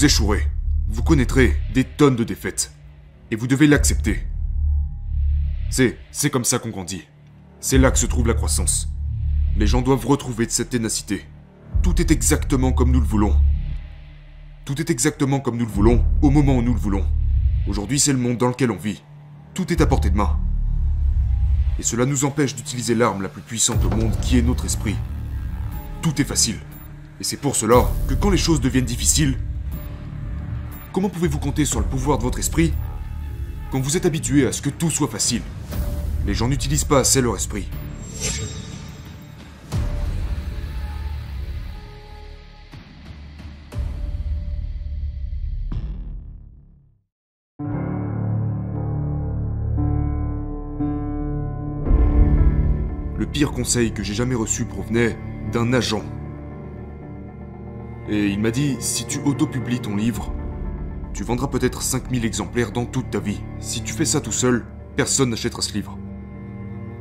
vous échouerez. Vous connaîtrez des tonnes de défaites. Et vous devez l'accepter. C'est, c'est comme ça qu'on grandit. C'est là que se trouve la croissance. Les gens doivent retrouver de cette ténacité. Tout est exactement comme nous le voulons. Tout est exactement comme nous le voulons, au moment où nous le voulons. Aujourd'hui, c'est le monde dans lequel on vit. Tout est à portée de main. Et cela nous empêche d'utiliser l'arme la plus puissante au monde qui est notre esprit. Tout est facile. Et c'est pour cela que quand les choses deviennent difficiles, comment pouvez-vous compter sur le pouvoir de votre esprit quand vous êtes habitué à ce que tout soit facile? Les gens n'utilisent pas assez leur esprit. Le pire conseil que j'ai jamais reçu provenait d'un agent. Et il m'a dit, si tu autopublies ton livre, tu vendras peut-être 5000 exemplaires dans toute ta vie. Si tu fais ça tout seul, personne n'achètera ce livre.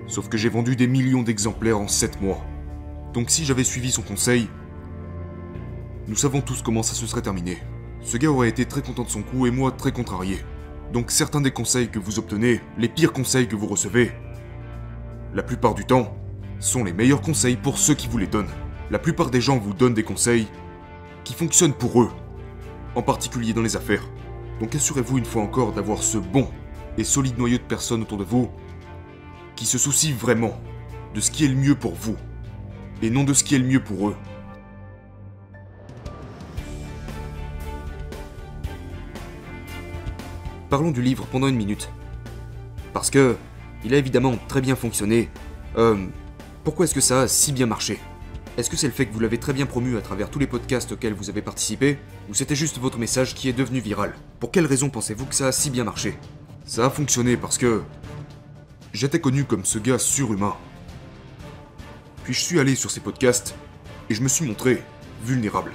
Sauf que j'ai vendu des millions d'exemplaires en 7 mois. Donc si j'avais suivi son conseil, nous savons tous comment ça se serait terminé. Ce gars aurait été très content de son coup et moi très contrarié. Donc certains des conseils que vous obtenez, les pires conseils que vous recevez, la plupart du temps, sont les meilleurs conseils pour ceux qui vous les donnent. La plupart des gens vous donnent des conseils qui fonctionnent pour eux, en particulier dans les affaires. Donc assurez-vous une fois encore d'avoir ce bon et solide noyau de personnes autour de vous qui se soucient vraiment de ce qui est le mieux pour vous et non de ce qui est le mieux pour eux. Parlons du livre pendant une minute. Parce que, il a évidemment très bien fonctionné. Euh, pourquoi est-ce que ça a si bien marché? Est-ce que c'est le fait que vous l'avez très bien promu à travers tous les podcasts auxquels vous avez participé Ou c'était juste votre message qui est devenu viral Pour quelle raison pensez-vous que ça a si bien marché Ça a fonctionné parce que j'étais connu comme ce gars surhumain. Puis je suis allé sur ces podcasts et je me suis montré vulnérable.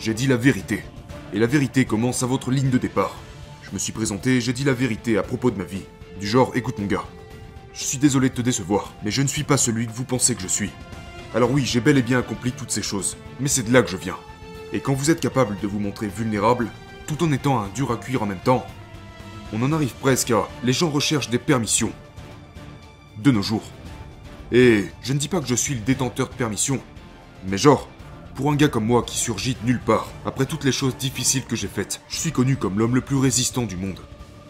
J'ai dit la vérité. Et la vérité commence à votre ligne de départ. Je me suis présenté, j'ai dit la vérité à propos de ma vie. Du genre, écoute mon gars, je suis désolé de te décevoir, mais je ne suis pas celui que vous pensez que je suis. Alors oui, j'ai bel et bien accompli toutes ces choses, mais c'est de là que je viens. Et quand vous êtes capable de vous montrer vulnérable, tout en étant un dur à cuire en même temps, on en arrive presque à... Les gens recherchent des permissions. De nos jours. Et je ne dis pas que je suis le détenteur de permission, mais genre, pour un gars comme moi qui surgit de nulle part, après toutes les choses difficiles que j'ai faites, je suis connu comme l'homme le plus résistant du monde.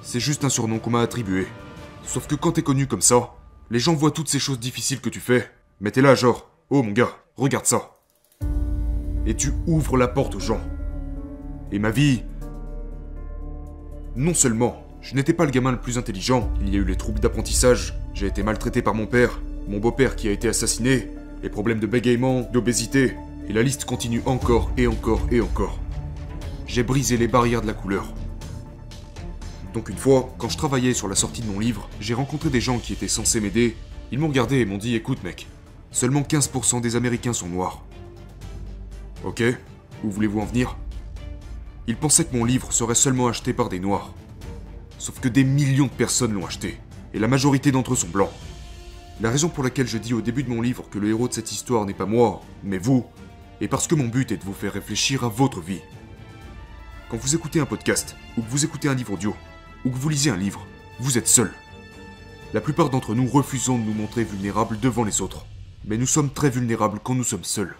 C'est juste un surnom qu'on m'a attribué. Sauf que quand t'es connu comme ça, les gens voient toutes ces choses difficiles que tu fais, mais t'es là genre, oh mon gars, regarde ça. Et tu ouvres la porte aux gens. Et ma vie... Non seulement, je n'étais pas le gamin le plus intelligent, il y a eu les troubles d'apprentissage, j'ai été maltraité par mon père, mon beau-père qui a été assassiné, les problèmes de bégaiement, d'obésité, et la liste continue encore et encore et encore. J'ai brisé les barrières de la couleur. Donc une fois, quand je travaillais sur la sortie de mon livre, j'ai rencontré des gens qui étaient censés m'aider. Ils m'ont regardé et m'ont dit écoute mec, seulement 15% des Américains sont noirs. Ok, où voulez-vous en venir? Ils pensaient que mon livre serait seulement acheté par des noirs. Sauf que des millions de personnes l'ont acheté, et la majorité d'entre eux sont blancs. La raison pour laquelle je dis au début de mon livre que le héros de cette histoire n'est pas moi, mais vous, est parce que mon but est de vous faire réfléchir à votre vie. Quand vous écoutez un podcast, ou que vous écoutez un livre audio, ou que vous lisez un livre, vous êtes seul. La plupart d'entre nous refusons de nous montrer vulnérables devant les autres. Mais nous sommes très vulnérables quand nous sommes seuls.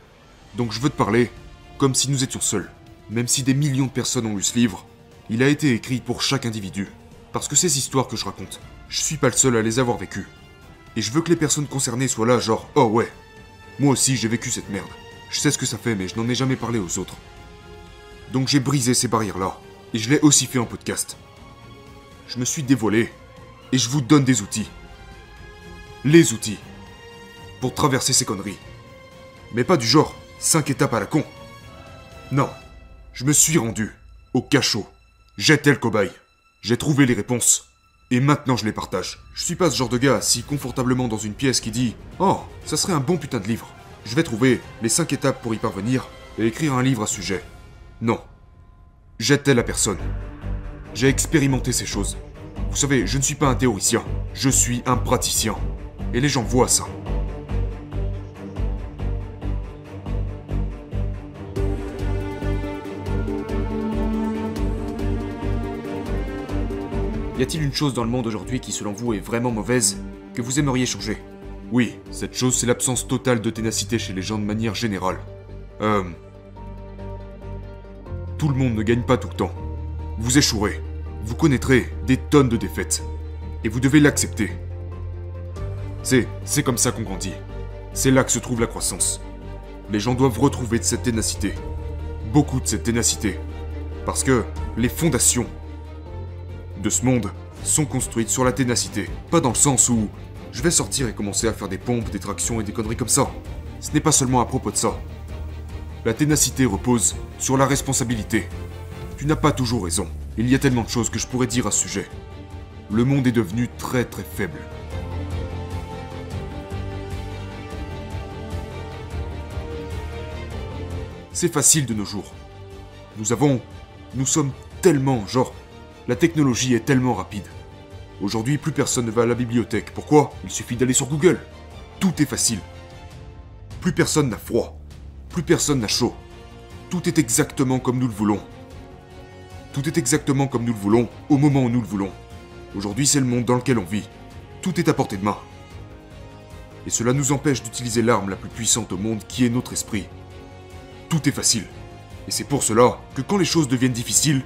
Donc je veux te parler comme si nous étions seuls. Même si des millions de personnes ont lu ce livre, il a été écrit pour chaque individu. Parce que ces histoires que je raconte, je suis pas le seul à les avoir vécues. Et je veux que les personnes concernées soient là, genre, oh ouais, moi aussi j'ai vécu cette merde. Je sais ce que ça fait, mais je n'en ai jamais parlé aux autres. Donc j'ai brisé ces barrières-là, et je l'ai aussi fait en podcast. Je me suis dévoilé, et je vous donne des outils. Les outils. Pour traverser ces conneries. Mais pas du genre 5 étapes à la con. Non, je me suis rendu au cachot. J'étais le cobaye. J'ai trouvé les réponses. Et maintenant je les partage. Je suis pas ce genre de gars assis confortablement dans une pièce qui dit Oh, ça serait un bon putain de livre. Je vais trouver les 5 étapes pour y parvenir et écrire un livre à sujet. Non. J'étais la personne. J'ai expérimenté ces choses. Vous savez, je ne suis pas un théoricien, je suis un praticien. Et les gens voient ça. Y a-t-il une chose dans le monde aujourd'hui qui, selon vous, est vraiment mauvaise, que vous aimeriez changer? Oui, cette chose, c'est l'absence totale de ténacité chez les gens de manière générale. Euh... Tout le monde ne gagne pas tout le temps. Vous échouerez. Vous connaîtrez des tonnes de défaites. Et vous devez l'accepter. C'est, c'est comme ça qu'on grandit. C'est là que se trouve la croissance. Les gens doivent retrouver de cette ténacité. Beaucoup de cette ténacité. Parce que les fondations de ce monde sont construites sur la ténacité. Pas dans le sens où je vais sortir et commencer à faire des pompes, des tractions et des conneries comme ça. Ce n'est pas seulement à propos de ça. La ténacité repose sur la responsabilité. Tu n'as pas toujours raison. Il y a tellement de choses que je pourrais dire à ce sujet. Le monde est devenu très très faible. C'est facile de nos jours. Nous avons... Nous sommes tellement... Genre, la technologie est tellement rapide. Aujourd'hui, plus personne ne va à la bibliothèque. Pourquoi? Il suffit d'aller sur Google. Tout est facile. Plus personne n'a froid. Plus personne n'a chaud. Tout est exactement comme nous le voulons. Tout est exactement comme nous le voulons, au moment où nous le voulons. Aujourd'hui, c'est le monde dans lequel on vit. Tout est à portée de main. Et cela nous empêche d'utiliser l'arme la plus puissante au monde qui est notre esprit. Tout est facile. Et c'est pour cela que quand les choses deviennent difficiles,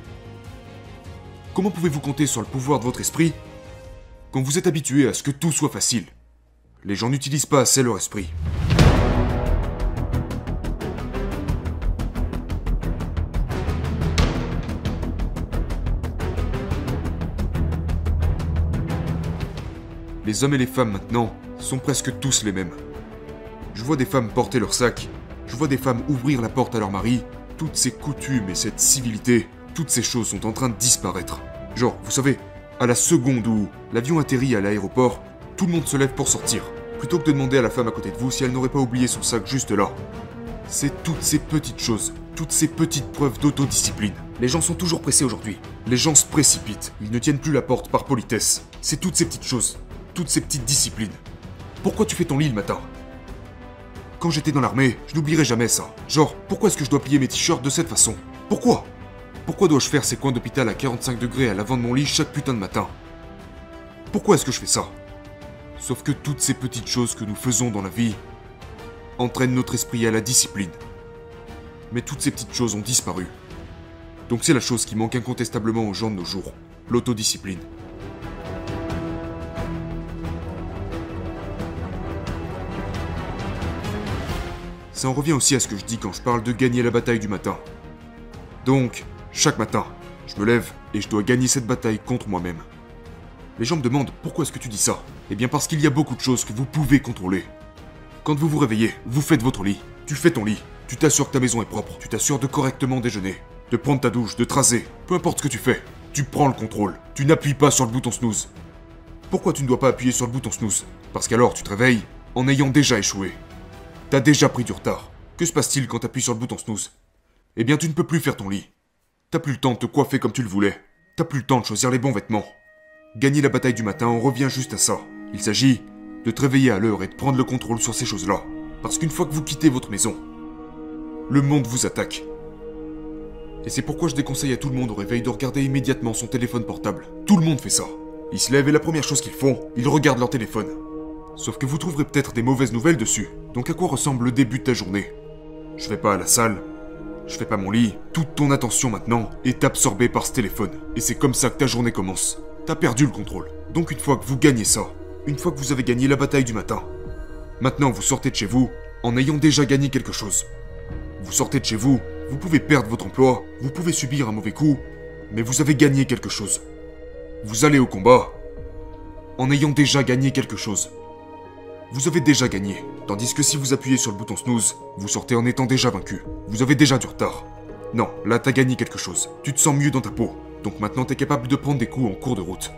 comment pouvez-vous compter sur le pouvoir de votre esprit quand vous êtes habitué à ce que tout soit facile? Les gens n'utilisent pas assez leur esprit. Les hommes et les femmes maintenant sont presque tous les mêmes. Je vois des femmes porter leur sac, je vois des femmes ouvrir la porte à leur mari, toutes ces coutumes et cette civilité, toutes ces choses sont en train de disparaître. Genre, vous savez, à la seconde où l'avion atterrit à l'aéroport, tout le monde se lève pour sortir, plutôt que de demander à la femme à côté de vous si elle n'aurait pas oublié son sac juste là. C'est toutes ces petites choses, toutes ces petites preuves d'autodiscipline. Les gens sont toujours pressés aujourd'hui. Les gens se précipitent, ils ne tiennent plus la porte par politesse. C'est toutes ces petites choses, toutes ces petites disciplines. Pourquoi tu fais ton lit le matin? Quand j'étais dans l'armée, je n'oublierai jamais ça. Genre, pourquoi est-ce que je dois plier mes t-shirts de cette façon? Pourquoi? Pourquoi dois-je faire ces coins d'hôpital à 45 degrés à l'avant de mon lit chaque putain de matin Pourquoi est-ce que je fais ça Sauf que toutes ces petites choses que nous faisons dans la vie entraînent notre esprit à la discipline. Mais toutes ces petites choses ont disparu. Donc c'est la chose qui manque incontestablement aux gens de nos jours, l'autodiscipline. Ça en revient aussi à ce que je dis quand je parle de gagner la bataille du matin. Donc, chaque matin, je me lève et je dois gagner cette bataille contre moi-même. Les gens me demandent pourquoi est-ce que tu dis ça? Eh bien parce qu'il y a beaucoup de choses que vous pouvez contrôler. Quand vous vous réveillez, vous faites votre lit, tu fais ton lit, tu t'assures que ta maison est propre, tu t'assures de correctement déjeuner, de prendre ta douche, de tracer, peu importe ce que tu fais, tu prends le contrôle, tu n'appuies pas sur le bouton snooze. Pourquoi tu ne dois pas appuyer sur le bouton snooze? Parce qu'alors tu te réveilles en ayant déjà échoué. T'as déjà pris du retard. Que se passe-t-il quand t'appuies sur le bouton snooze? Eh bien, tu ne peux plus faire ton lit. T'as plus le temps de te coiffer comme tu le voulais. T'as plus le temps de choisir les bons vêtements. Gagner la bataille du matin, on revient juste à ça. Il s'agit de te réveiller à l'heure et de prendre le contrôle sur ces choses-là. Parce qu'une fois que vous quittez votre maison, le monde vous attaque. Et c'est pourquoi je déconseille à tout le monde au réveil de regarder immédiatement son téléphone portable. Tout le monde fait ça. Ils se lèvent et la première chose qu'ils font, ils regardent leur téléphone. Sauf que vous trouverez peut-être des mauvaises nouvelles dessus. Donc à quoi ressemble le début de ta journée? Je vais pas à la salle, je fais pas mon lit. Toute ton attention maintenant est absorbée par ce téléphone. Et c'est comme ça que ta journée commence. T'as perdu le contrôle. Donc une fois que vous gagnez ça, une fois que vous avez gagné la bataille du matin, maintenant vous sortez de chez vous en ayant déjà gagné quelque chose. Vous sortez de chez vous, vous pouvez perdre votre emploi, vous pouvez subir un mauvais coup, mais vous avez gagné quelque chose. Vous allez au combat en ayant déjà gagné quelque chose vous avez déjà gagné. Tandis que si vous appuyez sur le bouton snooze, vous sortez en étant déjà vaincu. Vous avez déjà du retard. Non, là t'as gagné quelque chose. Tu te sens mieux dans ta peau. Donc maintenant t'es capable de prendre des coups en cours de route.